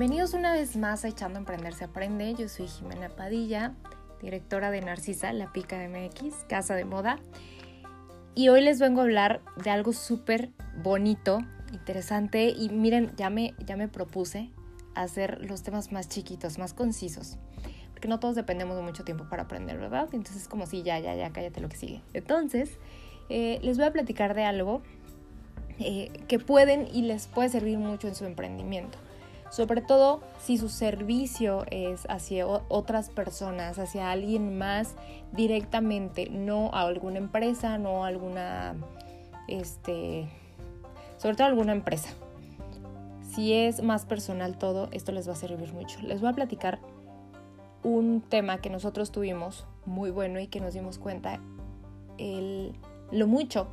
Bienvenidos una vez más a Echando Emprender se Aprende. Yo soy Jimena Padilla, directora de Narcisa, La Pica MX, casa de moda. Y hoy les vengo a hablar de algo súper bonito, interesante. Y miren, ya me, ya me propuse hacer los temas más chiquitos, más concisos. Porque no todos dependemos de mucho tiempo para aprender, ¿verdad? Entonces es como si ya, ya, ya, cállate lo que sigue. Entonces, eh, les voy a platicar de algo eh, que pueden y les puede servir mucho en su emprendimiento sobre todo si su servicio es hacia otras personas, hacia alguien más directamente, no a alguna empresa, no a alguna, este, sobre todo a alguna empresa. Si es más personal todo, esto les va a servir mucho. Les voy a platicar un tema que nosotros tuvimos muy bueno y que nos dimos cuenta el, lo mucho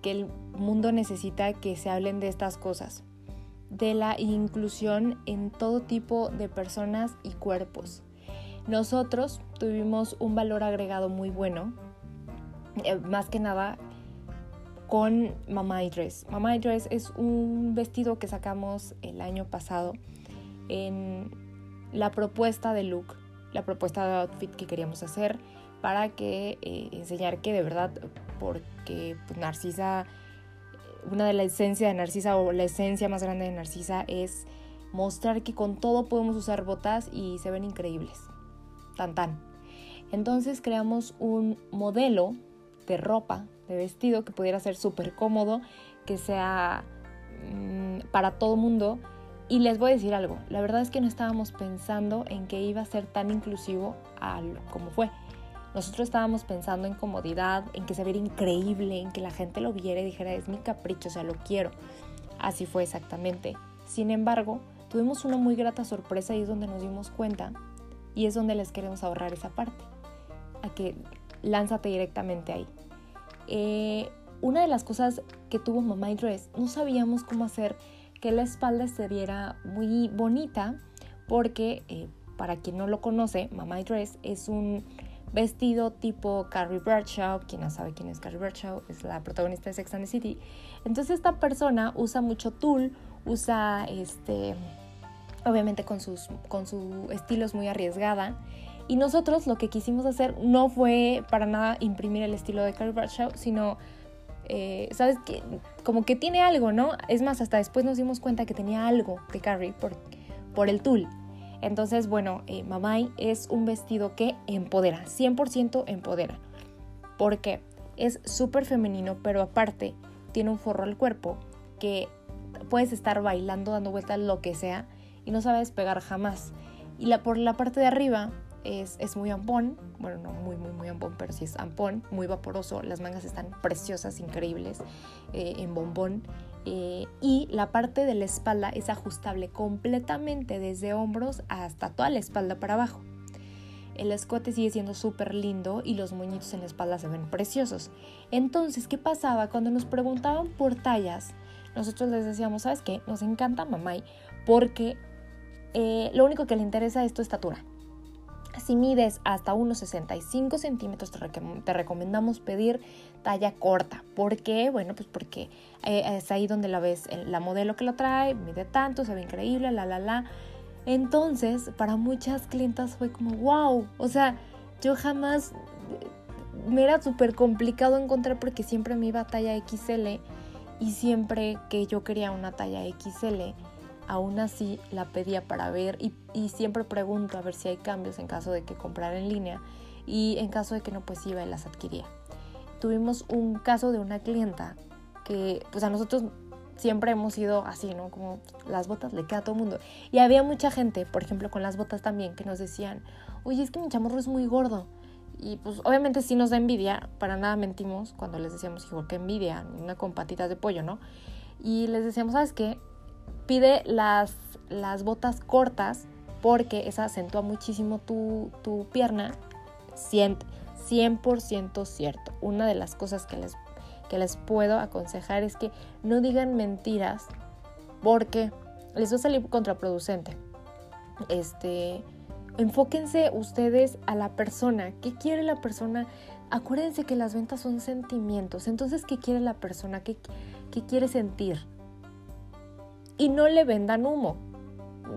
que el mundo necesita que se hablen de estas cosas de la inclusión en todo tipo de personas y cuerpos. Nosotros tuvimos un valor agregado muy bueno, eh, más que nada con Mama Dress. Mama Dress es un vestido que sacamos el año pasado en la propuesta de look, la propuesta de outfit que queríamos hacer para que eh, enseñar que de verdad, porque pues, Narcisa una de la esencia de Narcisa o la esencia más grande de Narcisa es mostrar que con todo podemos usar botas y se ven increíbles. Tan tan. Entonces creamos un modelo de ropa, de vestido que pudiera ser súper cómodo, que sea mm, para todo mundo. Y les voy a decir algo, la verdad es que no estábamos pensando en que iba a ser tan inclusivo como fue. Nosotros estábamos pensando en comodidad, en que se viera increíble, en que la gente lo viera y dijera, es mi capricho, o sea, lo quiero. Así fue exactamente. Sin embargo, tuvimos una muy grata sorpresa y es donde nos dimos cuenta y es donde les queremos ahorrar esa parte. A que lánzate directamente ahí. Eh, una de las cosas que tuvo Mamá y Dress, no sabíamos cómo hacer que la espalda se viera muy bonita porque, eh, para quien no lo conoce, Mamá Dress es un vestido tipo Carrie Bradshaw, quien no sabe quién es Carrie Bradshaw, es la protagonista de Sex and the City. Entonces esta persona usa mucho tul, usa este, obviamente con sus, con su estilo es muy arriesgada. Y nosotros lo que quisimos hacer no fue para nada imprimir el estilo de Carrie Bradshaw, sino, eh, ¿sabes? Que, como que tiene algo, ¿no? Es más, hasta después nos dimos cuenta que tenía algo de Carrie por, por el tul. Entonces, bueno, eh, Mamai es un vestido que empodera, 100% empodera. Porque es súper femenino, pero aparte tiene un forro al cuerpo que puedes estar bailando, dando vueltas, lo que sea, y no sabes pegar jamás. Y la, por la parte de arriba es, es, muy ampón, bueno, no muy, muy, muy ampón, pero sí es ampón, muy vaporoso, las mangas están preciosas, increíbles, eh, en bombón. Eh, y la parte de la espalda es ajustable completamente desde hombros hasta toda la espalda para abajo. El escote sigue siendo súper lindo y los moñitos en la espalda se ven preciosos. Entonces, ¿qué pasaba? Cuando nos preguntaban por tallas, nosotros les decíamos, ¿sabes qué? Nos encanta Mamay porque eh, lo único que le interesa es tu estatura. Si mides hasta unos 65 centímetros, te, recomendamos pedir talla corta. ¿Por qué? Bueno, pues porque eh, es ahí donde la ves, la modelo que lo trae, mide tanto, se ve increíble, la, la, la. Entonces, para muchas clientas fue como, wow, o sea, yo jamás me era súper complicado encontrar porque siempre me iba a talla XL y siempre que yo quería una talla XL, aún así la pedía para ver y, siempre pregunto a ver si hay cambios en caso de que comprara en línea y en caso de que no, pues iba y las adquiría. Tuvimos un caso de una clienta que pues a nosotros siempre hemos sido así, ¿no? Como las botas le queda a todo mundo. Y había mucha gente, por ejemplo, con las botas también, que nos decían, oye, es que mi chamorro es muy gordo. Y pues obviamente sí nos da envidia, para nada mentimos cuando les decíamos, igual que envidia, una con patitas de pollo, ¿no? Y les decíamos, ¿sabes qué? Pide las, las botas cortas porque esa acentúa muchísimo tu, tu pierna. 100%, cierto. Una de las cosas que les, que les puedo aconsejar es que no digan mentiras porque les va a salir contraproducente. Este, enfóquense ustedes a la persona. ¿Qué quiere la persona? Acuérdense que las ventas son sentimientos. Entonces, ¿qué quiere la persona? ¿Qué, qué quiere sentir? Y no le vendan humo.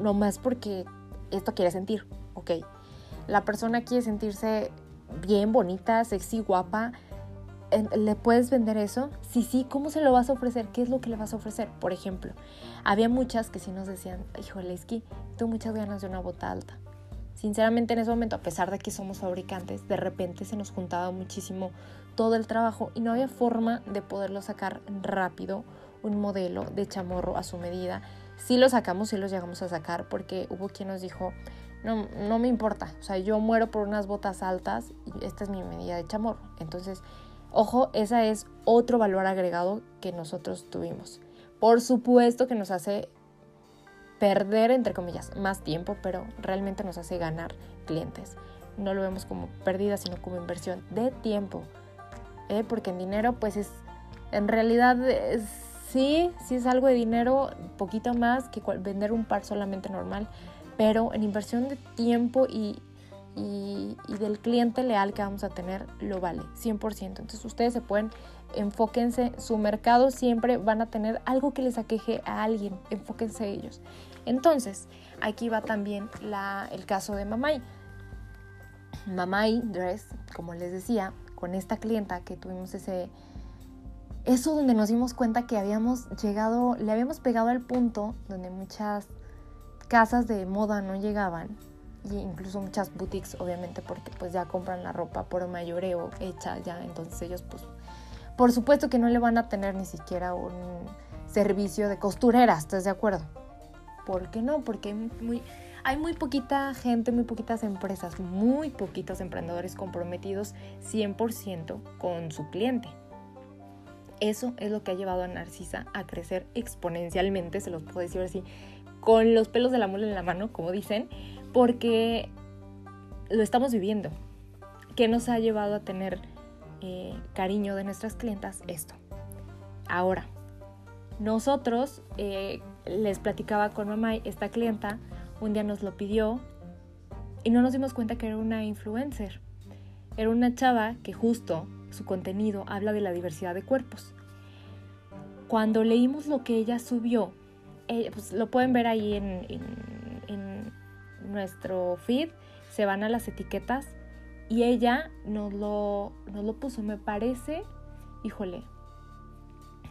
nomás porque esto quiere sentir, ok. La persona quiere sentirse bien, bonita, sexy, guapa. ¿Le puedes vender eso? Sí, sí, ¿cómo se lo vas a ofrecer? ¿Qué es lo que le vas a ofrecer? Por ejemplo, había muchas que sí nos decían, híjole, es que tengo muchas ganas de una bota alta. Sinceramente en ese momento, a pesar de que somos fabricantes, de repente se nos juntaba muchísimo todo el trabajo y no había forma de poderlo sacar rápido, un modelo de chamorro a su medida. Sí lo sacamos, sí los llegamos a sacar porque hubo quien nos dijo, no, no me importa, o sea, yo muero por unas botas altas y esta es mi medida de chamorro. Entonces, Ojo, ese es otro valor agregado que nosotros tuvimos. Por supuesto que nos hace perder, entre comillas, más tiempo, pero realmente nos hace ganar clientes. No lo vemos como pérdida, sino como inversión de tiempo. ¿eh? Porque en dinero, pues es, en realidad, sí, sí es algo de dinero, poquito más que vender un par solamente normal, pero en inversión de tiempo y, del cliente leal que vamos a tener lo vale, 100%. Entonces ustedes se pueden, enfóquense, su mercado siempre van a tener algo que les aqueje a alguien, enfóquense ellos. Entonces, aquí va también el caso de Mamay. Mamay Dress, como les decía, con esta clienta que tuvimos ese... Eso donde nos dimos cuenta que habíamos llegado, le habíamos pegado al punto donde muchas casas de moda no llegaban y incluso muchas boutiques obviamente porque pues ya compran la ropa por mayoreo hecha ya entonces ellos pues por supuesto que no le van a tener ni siquiera un servicio de costurera ¿estás de acuerdo? ¿por qué no? porque hay muy, hay muy poquita gente muy poquitas empresas muy poquitos emprendedores comprometidos 100% con su cliente eso es lo que ha llevado a Narcisa a crecer exponencialmente, se los puedo decir así, con los pelos de la mula en la mano, como dicen, porque lo estamos viviendo. ¿Qué nos ha llevado a tener eh, cariño de nuestras clientas? Esto. Ahora, nosotros, eh, les platicaba con mamá, esta clienta un día nos lo pidió y no nos dimos cuenta que era una influencer. Era una chava que justo su contenido habla de la diversidad de cuerpos. Cuando leímos lo que ella subió, eh, pues lo pueden ver ahí en nuestro feed, se van a las etiquetas y ella nos lo, lo puso, me parece, híjole,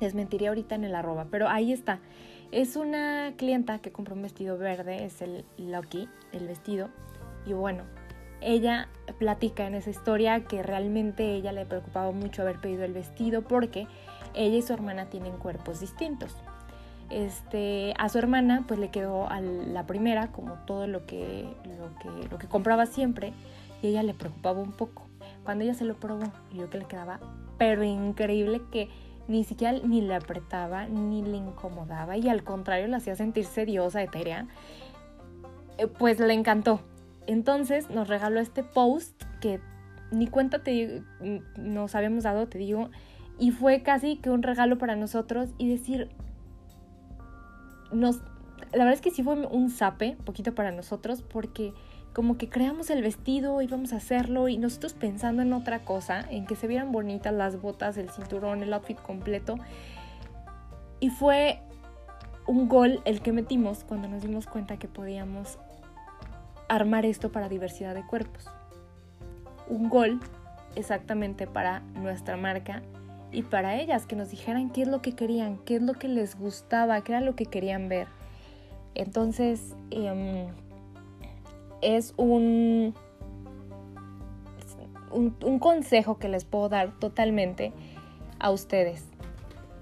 les mentiría ahorita en el arroba, pero ahí está. Es una clienta que compró un vestido verde, es el Lucky, el vestido, y bueno, ella platica en esa historia que realmente ella le preocupaba mucho haber pedido el vestido porque ella y su hermana tienen cuerpos distintos este, a su hermana pues le quedó la primera como todo lo que, lo que, lo que compraba siempre y ella le preocupaba un poco. Cuando ella se lo probó, yo que le quedaba, pero increíble que ni siquiera ni le apretaba ni le incomodaba y al contrario le hacía sentirse diosa, etérea, eh, pues le encantó. Entonces nos regaló este post que ni cuenta te, nos habíamos dado, te digo, y fue casi que un regalo para nosotros y decir, nos, la verdad es que sí fue un zape, poquito para nosotros, porque como que creamos el vestido, íbamos a hacerlo y nosotros pensando en otra cosa, en que se vieran bonitas las botas, el cinturón, el outfit completo. Y fue un gol el que metimos cuando nos dimos cuenta que podíamos armar esto para diversidad de cuerpos. Un gol exactamente para nuestra marca y para ellas, que nos dijeran qué es lo que querían, qué es lo que les gustaba, qué era lo que querían ver. Entonces, em, es un, un, un consejo que les puedo dar totalmente a ustedes.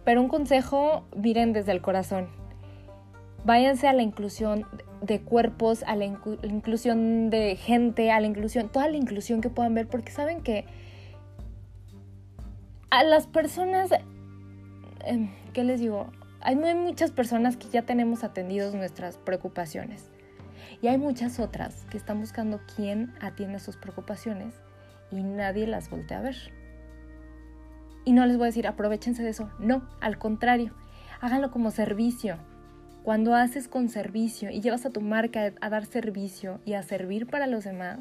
Pero un consejo, miren desde el corazón. Váyanse a la inclusión de cuerpos, a la inclusión de gente, a la inclusión, toda la inclusión que puedan ver, porque saben que a las personas, em, ¿qué les digo? Hay muchas personas que ya tenemos atendidos nuestras preocupaciones. Y hay muchas otras que están buscando quién atienda sus preocupaciones y nadie las voltea a ver. Y no les voy a decir, aprovechense de eso. No, al contrario, háganlo como servicio. Cuando haces con servicio y llevas a tu marca a dar servicio y a servir para los demás,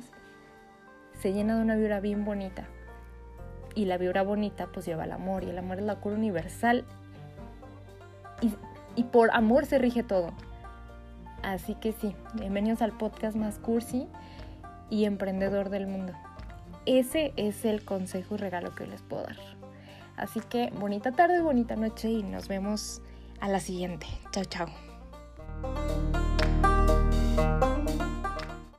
se llena de una vibra bien bonita y la vibra bonita pues lleva al amor y el amor es la cura universal y, por amor se rige todo. Así que sí, bienvenidos al podcast más cursi y emprendedor del mundo. Ese es el consejo y regalo que les puedo dar. Así que bonita tarde, bonita noche y nos vemos a la siguiente. Chao, chao.